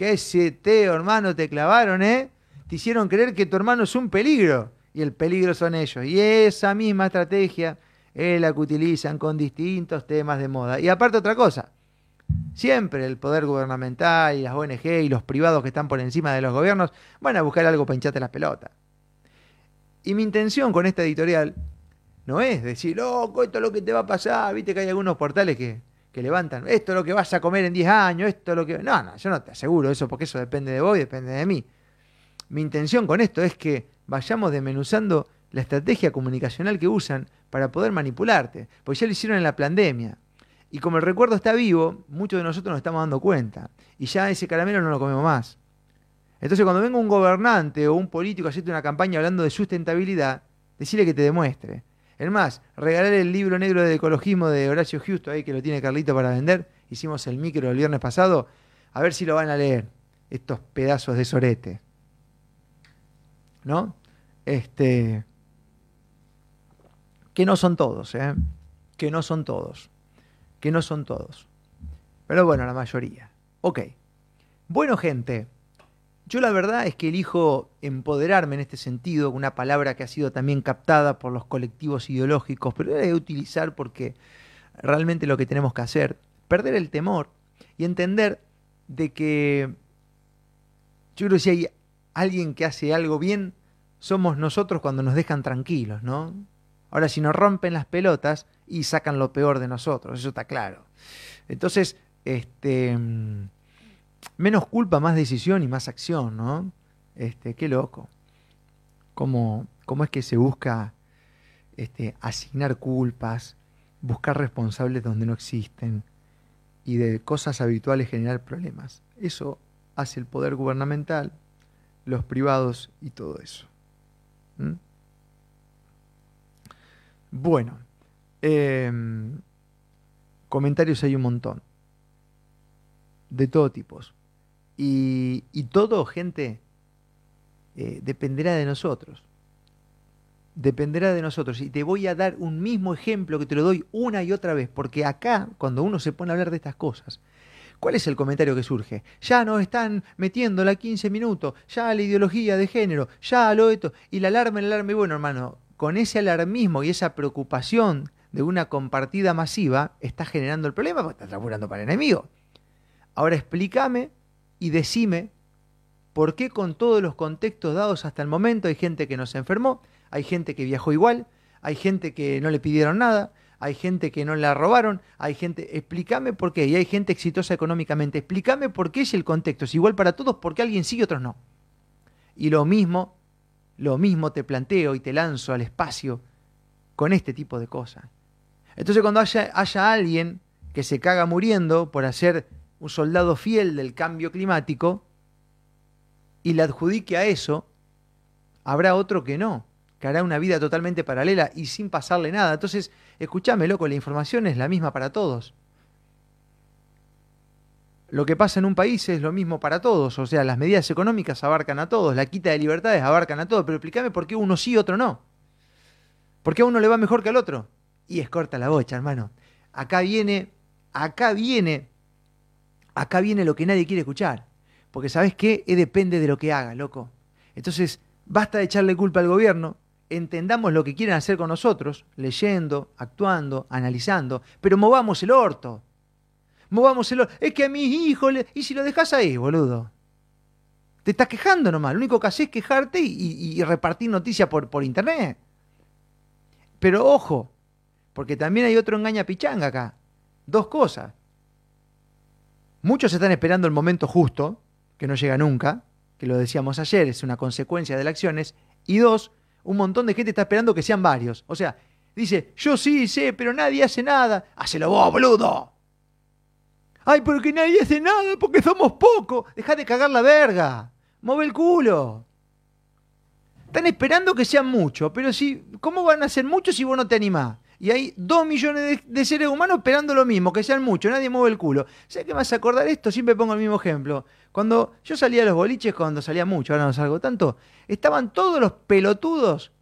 ¿Qué teo, hermano, te clavaron, eh? Te hicieron creer que tu hermano es un peligro y el peligro son ellos. Y esa misma estrategia es la que utilizan con distintos temas de moda. Y aparte otra cosa, siempre el poder gubernamental y las ONG y los privados que están por encima de los gobiernos van a buscar algo para hincharte las pelotas. Y mi intención con esta editorial no es decir, loco, esto es lo que te va a pasar, viste que hay algunos portales que, que levantan, esto es lo que vas a comer en 10 años, esto es lo que... No, no, yo no te aseguro eso porque eso depende de vos y depende de mí. Mi intención con esto es que vayamos desmenuzando la estrategia comunicacional que usan para poder manipularte, porque ya lo hicieron en la pandemia. Y como el recuerdo está vivo, muchos de nosotros nos estamos dando cuenta. Y ya ese caramelo no lo comemos más. Entonces cuando venga un gobernante o un político a hacerte una campaña hablando de sustentabilidad, decirle que te demuestre. Es más, regalarle el libro negro de ecologismo de Horacio Justo, ahí que lo tiene Carlito para vender. Hicimos el micro el viernes pasado. A ver si lo van a leer, estos pedazos de sorete. ¿No? Este, que no son todos, ¿eh? que no son todos, que no son todos. Pero bueno, la mayoría. Ok. Bueno, gente, yo la verdad es que elijo empoderarme en este sentido, una palabra que ha sido también captada por los colectivos ideológicos, pero la voy a utilizar porque realmente lo que tenemos que hacer, perder el temor y entender de que yo creo que si hay alguien que hace algo bien, somos nosotros cuando nos dejan tranquilos, ¿no? Ahora, si nos rompen las pelotas y sacan lo peor de nosotros, eso está claro. Entonces, este, menos culpa, más decisión y más acción, ¿no? Este, qué loco. ¿Cómo, cómo es que se busca este, asignar culpas, buscar responsables donde no existen y de cosas habituales generar problemas? Eso hace el poder gubernamental, los privados y todo eso. ¿Mm? Bueno, em, comentarios hay un montón, de todo tipo. Y, todo, gente, eh, dependerá de nosotros. Dependerá de nosotros. Y te voy a dar un mismo ejemplo que te lo doy una y otra vez, porque acá, cuando uno se pone a hablar de estas cosas, ¿Cuál es el comentario que surge? Ya nos están metiendo la 15 minutos, ya la ideología de género, ya lo esto, y la alarma, el alarma. Y bueno, hermano, con ese alarmismo y esa preocupación de una compartida masiva, está generando el problema porque estás laburando para el enemigo. Ahora explícame y decime por qué con todos los contextos dados hasta el momento hay gente que no se enfermó, hay gente que viajó igual, hay gente que no le pidieron nada, hay gente que no la robaron, hay gente, explícame por qué, y hay gente exitosa económicamente, explícame por qué es el contexto, es igual para todos, porque alguien sí y otros no. Y lo mismo Lo mismo te planteo y te lanzo al espacio con este tipo de cosas. Entonces cuando haya, haya alguien que se caga muriendo por hacer un soldado fiel del cambio climático y le adjudique a eso, habrá otro que no, que hará una vida totalmente paralela y sin pasarle nada. Entonces, escúchame, loco, la información es la misma para todos. Lo que pasa en un país es lo mismo para todos, o sea, las medidas económicas abarcan a todos, la quita de libertades abarcan a todos, pero explícame por qué uno sí y otro no. ¿Por qué a uno le va mejor que al otro? Y es corta la bocha, hermano. Acá viene, acá viene, acá viene lo que nadie quiere escuchar. Porque ¿sabes qué? Es depende de lo que haga, loco. Entonces, basta de echarle culpa al gobierno, entendamos lo que quieren hacer con nosotros, leyendo, actuando, analizando, pero movamos el orto movamos el... Es que a mis hijos... Y si lo dejas ahí, boludo. Te estás quejando nomás. Lo único que haces es quejarte y, repartir noticias por, por internet. Pero ojo, porque también hay otro engaña pichanga acá. Dos cosas. Muchos están esperando el momento justo, que no llega nunca, que lo decíamos ayer, es una consecuencia de las acciones. Y dos, un montón de gente está esperando que sean varios. O sea, dice, yo sí sé, pero nadie hace nada. Hacelo vos, boludo. Ay, porque nadie hace nada, porque somos pocos. Deja de cagar la verga. Move el culo. Están esperando que sean muchos, pero si, ¿cómo van a ser muchos si vos no te animás? Y hay dos millones de, seres humanos esperando lo mismo, que sean muchos, nadie mueve el culo. ¿Sabes qué me a acordar esto? Siempre pongo el mismo ejemplo. Cuando yo salía a los boliches, cuando salía mucho, ahora no salgo tanto, estaban todos los pelotudos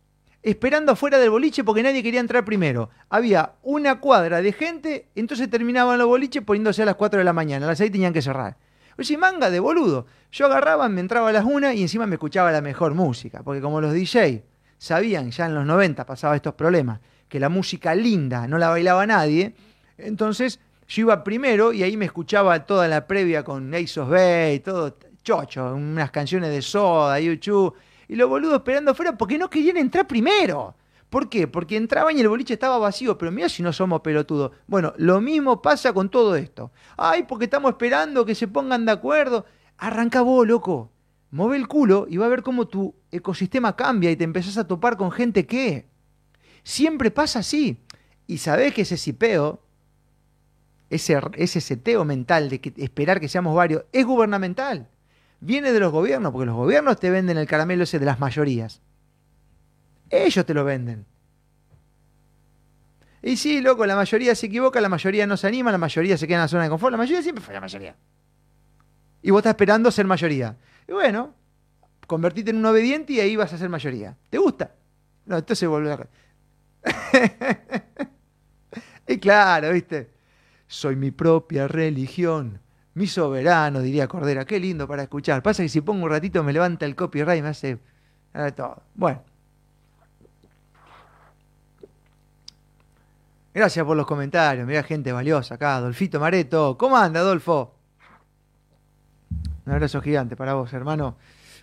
esperando afuera del boliche porque nadie quería entrar primero. Había una cuadra de gente, entonces terminaban los boliches poniéndose a las 4 de la mañana. A las 6 tenían que cerrar. Oye, manga de boludo. Yo agarraba, me entraba a las 1 y encima me escuchaba la mejor música. Porque como los DJ sabían, ya en los 90 pasaba estos problemas, que la música linda no la bailaba nadie, entonces yo iba primero y ahí me escuchaba toda la previa con Ace of Base, todo chocho, unas canciones de Soda, YouTube y los boludos esperando afuera porque no querían entrar primero. ¿Por qué? Porque entraban y el boliche estaba vacío, pero mira si no somos pelotudos. Bueno, lo mismo pasa con todo esto. Ay, porque estamos esperando que se pongan de acuerdo. Arranca vos, loco. Move el culo y va a ver cómo tu ecosistema cambia y te empezás a topar con gente que siempre pasa así. Y sabés que ese sipeo, ese, ese seteo mental de que esperar que seamos varios, es gubernamental viene de los gobiernos, porque los gobiernos te venden el caramelo ese de las mayorías. Ellos te lo venden. Y sí, loco, la mayoría se equivoca, la mayoría no se anima, la mayoría se queda en la zona de confort, la mayoría siempre fue la mayoría. Y vos estás esperando ser mayoría. Y bueno, convertite en un obediente y ahí vas a ser mayoría. ¿Te gusta? No, entonces vuelve a... y claro, viste. Soy mi propia religión. Mi soberano, diría Cordera. Qué lindo para escuchar. Pasa que si pongo un ratito me levanta el copyright y me hace todo. Bueno. Gracias por los comentarios. Mira gente valiosa acá. Adolfito Mareto. ¿Cómo anda, Adolfo? Un abrazo gigante para vos, hermano.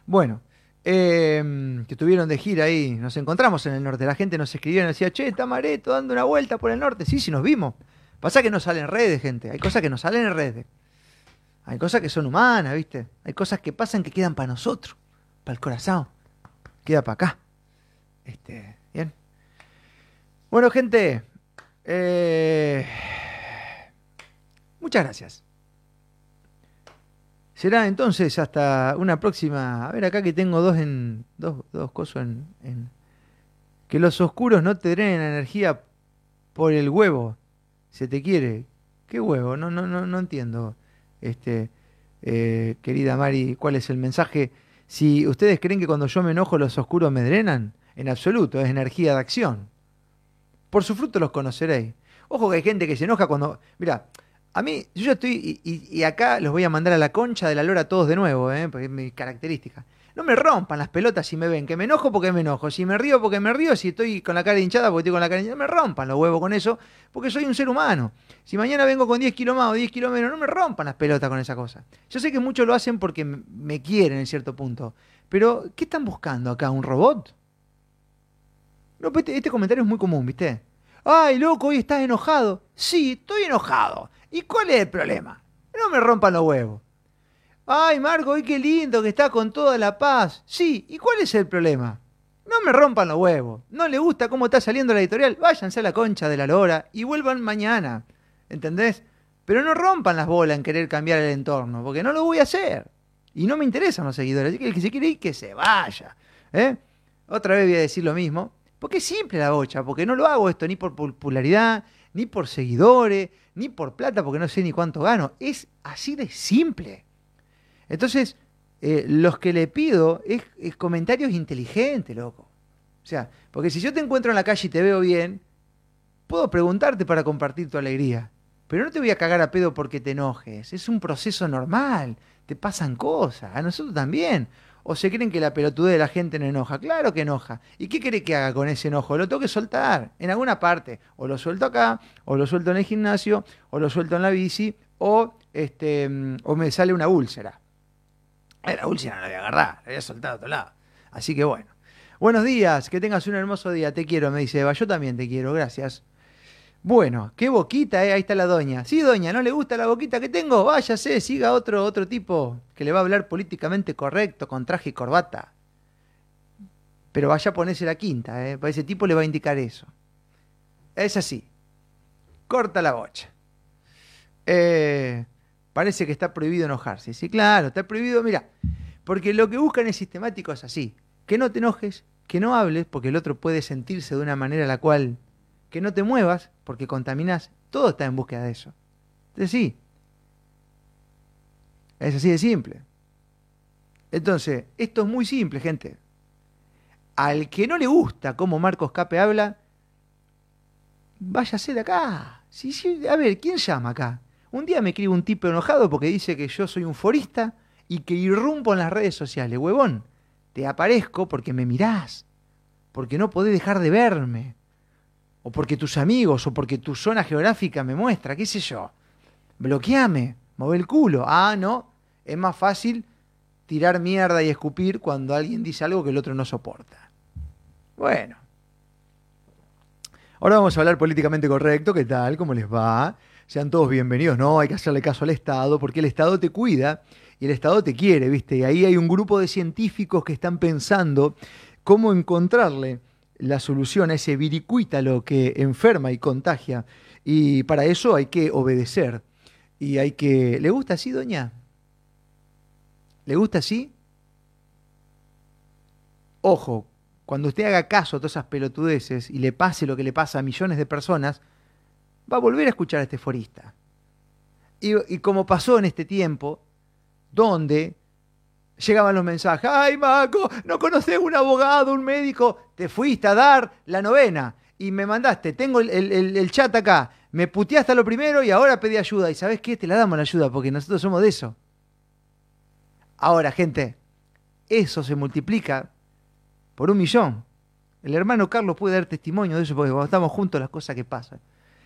Bueno, em, que estuvieron de gira ahí. Nos encontramos en el norte. La gente nos escribió y nos decía, che, está Mareto dando una vuelta por el norte. Sí, sí, nos vimos. Pasa que no salen redes, gente. Hay cosas que no salen en redes. Hay cosas que son humanas, ¿viste? Hay cosas que pasan que quedan para nosotros, para el corazón. Queda para acá. Este, bien. Bueno, gente. Eh, muchas gracias. Será entonces hasta una próxima. A ver, acá que tengo dos en. dos, dos cosas en, en. Que los oscuros no te drenen energía por el huevo. Se te quiere. ¿Qué huevo? No, no, no, no entiendo este, eh, querida Mari, cuál es el mensaje. Si ustedes creen que cuando yo me enojo los oscuros me drenan, en absoluto, es energía de acción. Por su fruto los conoceréis. Ojo que hay gente que se enoja cuando... Mira, a mí, yo ya estoy, y, acá los voy a mandar a la concha de la lora todos de nuevo, ¿eh? porque es mi característica. No me rompan las pelotas si me ven, que me enojo porque me enojo, si me río porque me río, si estoy con la cara hinchada porque estoy con la cara hinchada, no me rompan los huevos con eso, porque soy un ser humano. Si mañana vengo con 10 kilos más o 10 kilos menos, no me rompan las pelotas con esa cosa. Yo sé que muchos lo hacen porque me quieren en cierto punto, pero ¿qué están buscando acá? ¿Un robot? No, pues este, este comentario es muy común, ¿viste? Ay, loco, hoy estás enojado. Sí, estoy enojado. ¿Y cuál es el problema? No me rompan los huevos. Ay, Marco, qué lindo que está con toda la paz. Sí, ¿y cuál es el problema? No me rompan los huevos. No le gusta cómo está saliendo la editorial. Váyanse a la concha de la lora y vuelvan mañana. ¿Entendés? Pero no rompan las bolas en querer cambiar el entorno, porque no lo voy a hacer. Y no me interesan los seguidores. Así que el que se quiere ir, que se vaya. ¿eh? Otra vez voy a decir lo mismo. Porque es simple la bocha, porque no lo hago esto ni por popularidad, ni por seguidores, ni por plata, porque no sé ni cuánto gano. Es así de simple. Entonces, eh, los que le pido es, es comentarios inteligentes, loco. O sea, porque si yo te encuentro en la calle y te veo bien, puedo preguntarte para compartir tu alegría. Pero no te voy a cagar a pedo porque te enojes. Es un proceso normal. Te pasan cosas. A nosotros también. O se creen que la pelotudez de la gente no enoja. Claro que enoja. ¿Y qué quiere que haga con ese enojo? Lo tengo que soltar en alguna parte. O lo suelto acá, o lo suelto en el gimnasio, o lo suelto en la bici, o, este, o me sale una úlcera. Eh, la úlcera no la voy a agarrar, la voy a soltar a otro lado. Así que bueno. Buenos días, que tengas un hermoso día. Te quiero, me dice Eva. Yo también te quiero, gracias. Bueno, qué boquita, eh. Ahí está la doña. Sí, doña, ¿no le gusta la boquita que tengo? Váyase, siga otro, otro tipo que le va a hablar políticamente correcto, con traje y corbata. Pero vaya a ponerse la quinta, ¿eh? Para ese tipo le va a indicar eso. Es así. Corta la bocha. Eh, parece que está prohibido enojarse. Sí, claro, está prohibido. Mira, porque lo que buscan es sistemático es así. Que no te enojes, que no hables, porque el otro puede sentirse de una manera la cual que no te muevas porque contaminas. Todo está en búsqueda de eso. Entonces sí. Es así de simple. Entonces, esto es muy simple, gente. Al que no le gusta cómo Marcos Cape habla, váyase de acá. Sí, sí, a ver, ¿quién llama acá? Un día me escribe un tipo enojado porque dice que yo soy un forista y que irrumpo en las redes sociales. Huevón, te aparezco porque me mirás, porque no podés dejar de verme o porque tus amigos, o porque tu zona geográfica me muestra, qué sé yo. Bloqueame, mueve el culo. Ah, no, es más fácil tirar mierda y escupir cuando alguien dice algo que el otro no soporta. Bueno. Ahora vamos a hablar políticamente correcto, ¿qué tal? ¿Cómo les va? Sean todos bienvenidos, no, hay que hacerle caso al Estado, porque el Estado te cuida y el Estado te quiere, ¿viste? Y ahí hay un grupo de científicos que están pensando cómo encontrarle la solución a ese viricuítalo que enferma y contagia. Y para eso hay que obedecer. Y hay que... ¿Le gusta así, doña? ¿Le gusta así? Ojo, cuando usted haga caso a todas esas pelotudeces y le pase lo que le pasa a millones de personas, va a volver a escuchar a este forista. Y, y como pasó en este tiempo, donde llegaban los mensajes, ay Maco, no conoces un abogado, un médico, te fuiste a dar la novena y me mandaste, tengo el, chat acá, me puteaste a lo primero y ahora pedí ayuda. ¿Y sabes qué? Te la damos la ayuda porque nosotros somos de eso. Ahora, gente, eso se multiplica por un millón. El hermano Carlos puede dar testimonio de eso porque cuando estamos juntos las cosas que pasan.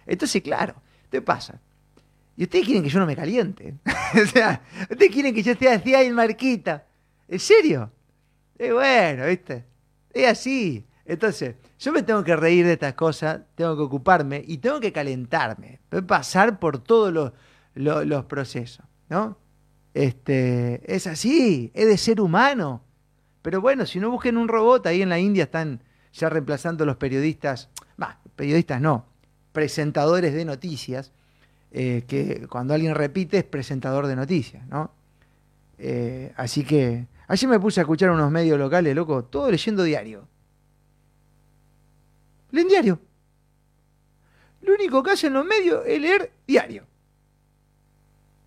Entonces, claro, te pasa. Y ustedes quieren que yo no me caliente. o sea, ustedes quieren que yo esté así ahí marquita. ¿En serio? Es bueno, ¿viste? Es así. Entonces, yo me tengo que reír de estas cosas, tengo que ocuparme y tengo que calentarme. Pasar por todos los, los, procesos, ¿no? Este, es así, es de ser humano. Pero bueno, si no busquen un robot, ahí en la India están ya reemplazando los periodistas, bah, periodistas no, presentadores de noticias, eh, que cuando alguien repite es presentador de noticias, ¿no? Eh, así que ayer me puse a escuchar unos medios locales, loco, todo leyendo diario. Leen diario. Lo único que hacen los medios es leer diario.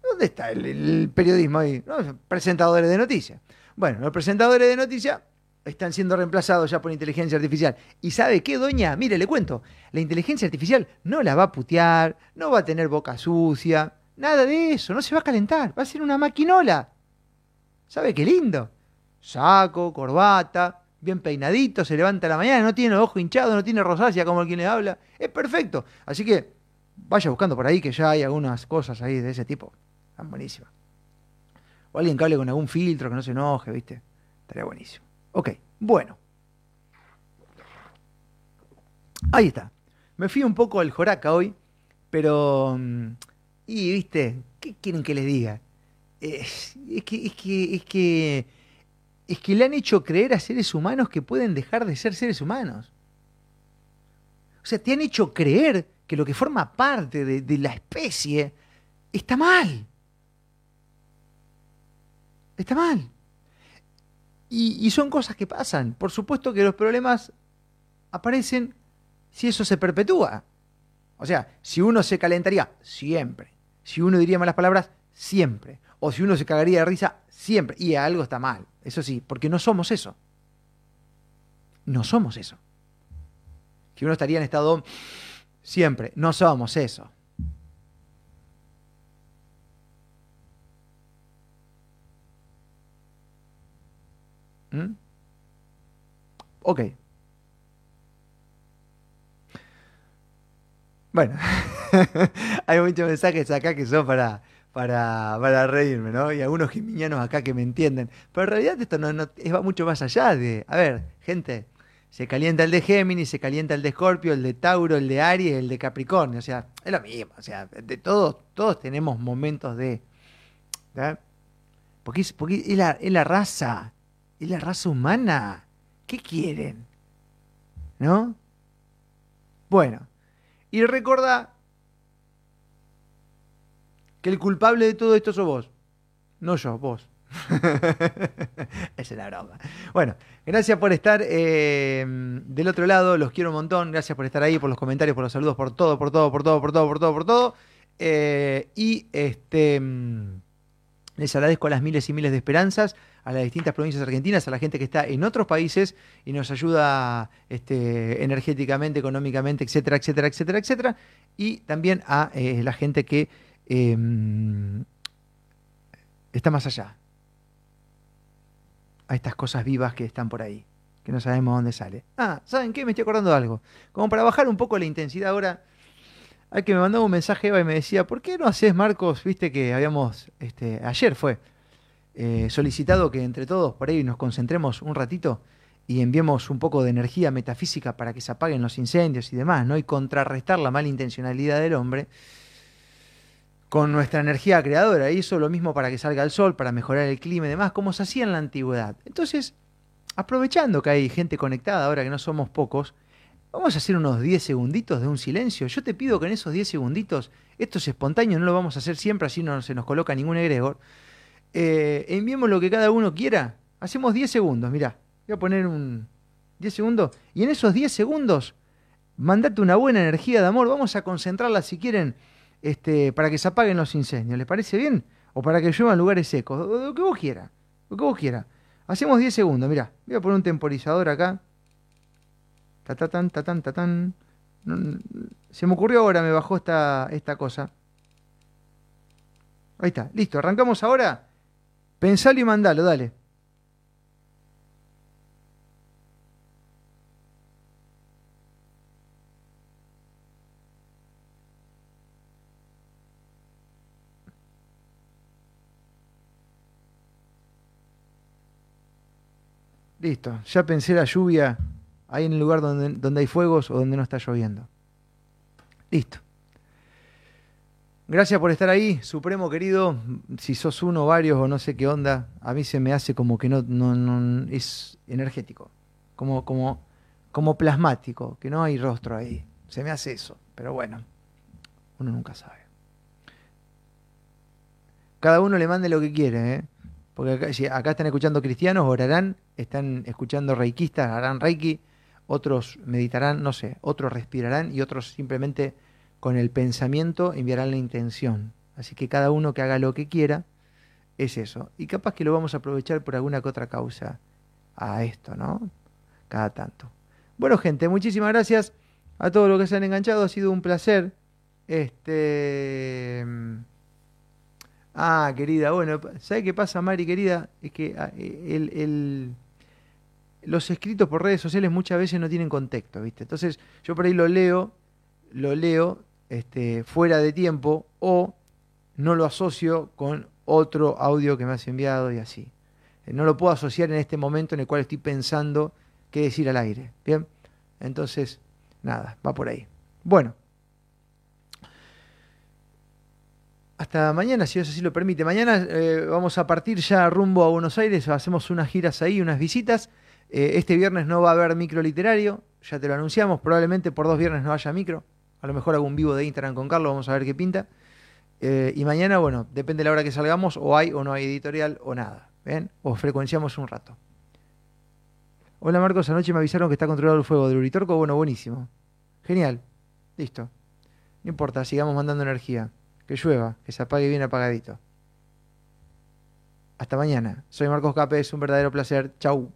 ¿Dónde está el, periodismo ahí? presentadores de noticias. Bueno, los presentadores de noticias están siendo reemplazados ya por inteligencia artificial. ¿Y sabe qué, doña? Mire, le cuento, la inteligencia artificial no la va a putear, no va a tener boca sucia, nada de eso, no se va a calentar, va a ser una maquinola. ¿Sabe qué lindo? Saco, corbata, bien peinadito, se levanta a la mañana, no tiene los ojos hinchados, no tiene rosácea como el quien le habla, es perfecto. Así que vaya buscando por ahí que ya hay algunas cosas ahí de ese tipo, están buenísimas. O alguien que hable con algún filtro, que no se enoje, ¿viste? Estaría buenísimo. Ok, bueno. Ahí está. Me fui un poco al Joraca hoy, pero... Mm, y, viste, ¿qué quieren que les diga? Es, que, es, que, es que es que le han hecho creer a seres humanos que pueden dejar de ser seres humanos. O sea, te han hecho creer que lo que forma parte de la especie está mal. Está mal. Y, son cosas que pasan. Por supuesto que los problemas aparecen si eso se perpetúa. O sea, si uno se calentaría, siempre. Si uno diría malas palabras, siempre. O si uno se cagaría de risa, siempre. Y algo está mal. Eso sí, porque no somos eso. No somos eso. Si uno estaría en estado siempre, no somos eso. ¿Mm? Ok. Bueno, hay muchos mensajes acá que son para, para, para reírme, ¿no? Y algunos gimiñanos acá que me entienden. Pero en realidad esto no, va mucho más allá de, a ver, gente, se calienta el de Géminis, se calienta el de Escorpio, el de Tauro, el de Aries, el de Capricornio. O sea, es lo mismo. O sea, de todos, todos tenemos momentos de. Porque, es, porque es, la, es la raza, es la raza humana. ¿Qué quieren? ¿No? Bueno. Y recuerda que el culpable de todo esto sos vos. No yo, vos. Esa es la broma. Bueno, gracias por estar eh, del otro lado, los quiero un montón, gracias por estar ahí, por los comentarios, por los saludos, por todo, por todo, por todo, por todo, por todo, por todo. Eh, y este les agradezco las miles y miles de esperanzas a las distintas provincias argentinas, a la gente que está en otros países y nos ayuda este, energéticamente, económicamente, etcétera, etcétera, etcétera, etcétera. Y también a eh, la gente que eh, está más allá. A estas cosas vivas que están por ahí, que no sabemos dónde sale. Ah, ¿saben qué? Me estoy acordando de algo. Como para bajar un poco la intensidad ahora, hay que me mandó un mensaje Eva y me decía, ¿por qué no haces, Marcos? Viste que habíamos, este, ayer fue, eh, solicitado que entre todos por ahí nos concentremos un ratito y enviemos un poco de energía metafísica para que se apaguen los incendios y demás, ¿no? Y contrarrestar la malintencionalidad del hombre con nuestra energía creadora. Hizo lo mismo para que salga el sol, para mejorar el clima y demás, como se hacía en la antigüedad. Entonces, aprovechando que hay gente conectada ahora que no somos pocos, vamos a hacer unos 10 segunditos de un silencio. Yo te pido que en esos 10 segunditos, esto es espontáneo, no lo vamos a hacer siempre, así no se nos coloca ningún egregor. Eh, enviemos lo que cada uno quiera. Hacemos 10 segundos, mirá. Voy a poner un 10 segundos. Y en esos 10 segundos, mandate una buena energía de amor. Vamos a concentrarla, si quieren, este, para que se apaguen los incendios. ¿Les parece bien? O para que lluevan lugares secos. Lo que vos quieras. Lo que vos quieras. Hacemos 10 segundos, mirá. Voy a poner un temporizador acá. Se me ocurrió ahora, me bajó esta, esta cosa. Ahí está, listo. Arrancamos ahora. Pensalo y mandalo, dale. Listo, ya pensé la lluvia ahí en el lugar donde, donde hay fuegos o donde no está lloviendo. Listo. Gracias por estar ahí, Supremo querido. Si sos uno, varios o no sé qué onda, a mí se me hace como que no, es energético, como, como, como plasmático, que no hay rostro ahí. Se me hace eso, pero bueno, uno nunca sabe. Cada uno le mande lo que quiere, ¿eh? Porque acá, si acá están escuchando cristianos, orarán, están escuchando reikistas, harán reiki, otros meditarán, no sé, otros respirarán y otros simplemente con el pensamiento enviarán la intención. Así que cada uno que haga lo que quiera es eso. Y capaz que lo vamos a aprovechar por alguna que otra causa a esto, ¿no? Cada tanto. Bueno, gente, muchísimas gracias a todos los que se han enganchado. Ha sido un placer. Este. Ah, querida, bueno, ¿sabe qué pasa, Mari, querida? Es que ah, el, el, los escritos por redes sociales muchas veces no tienen contexto, ¿viste? Entonces, yo por ahí lo leo, lo leo este, fuera de tiempo o no lo asocio con otro audio que me has enviado y así. Eh, no lo puedo asociar en este momento en el cual estoy pensando qué decir al aire. Bien, entonces, nada, va por ahí. Bueno, hasta mañana, si Dios así lo permite. Mañana eh, vamos a partir ya rumbo a Buenos Aires, hacemos unas giras ahí, unas visitas. Eh, este viernes no va a haber micro literario, ya te lo anunciamos, probablemente por dos viernes no haya micro. A lo mejor algún vivo de Instagram con Carlos, vamos a ver qué pinta. Eh, y mañana, bueno, depende de la hora que salgamos, o hay o no hay editorial o nada. ¿Ven? O frecuenciamos un rato. Hola Marcos, anoche me avisaron que está controlado el fuego del Uritorco. Bueno, buenísimo. Genial. Listo. No importa, sigamos mandando energía. Que llueva, que se apague bien apagadito. Hasta mañana. Soy Marcos Capes, un verdadero placer. Chau.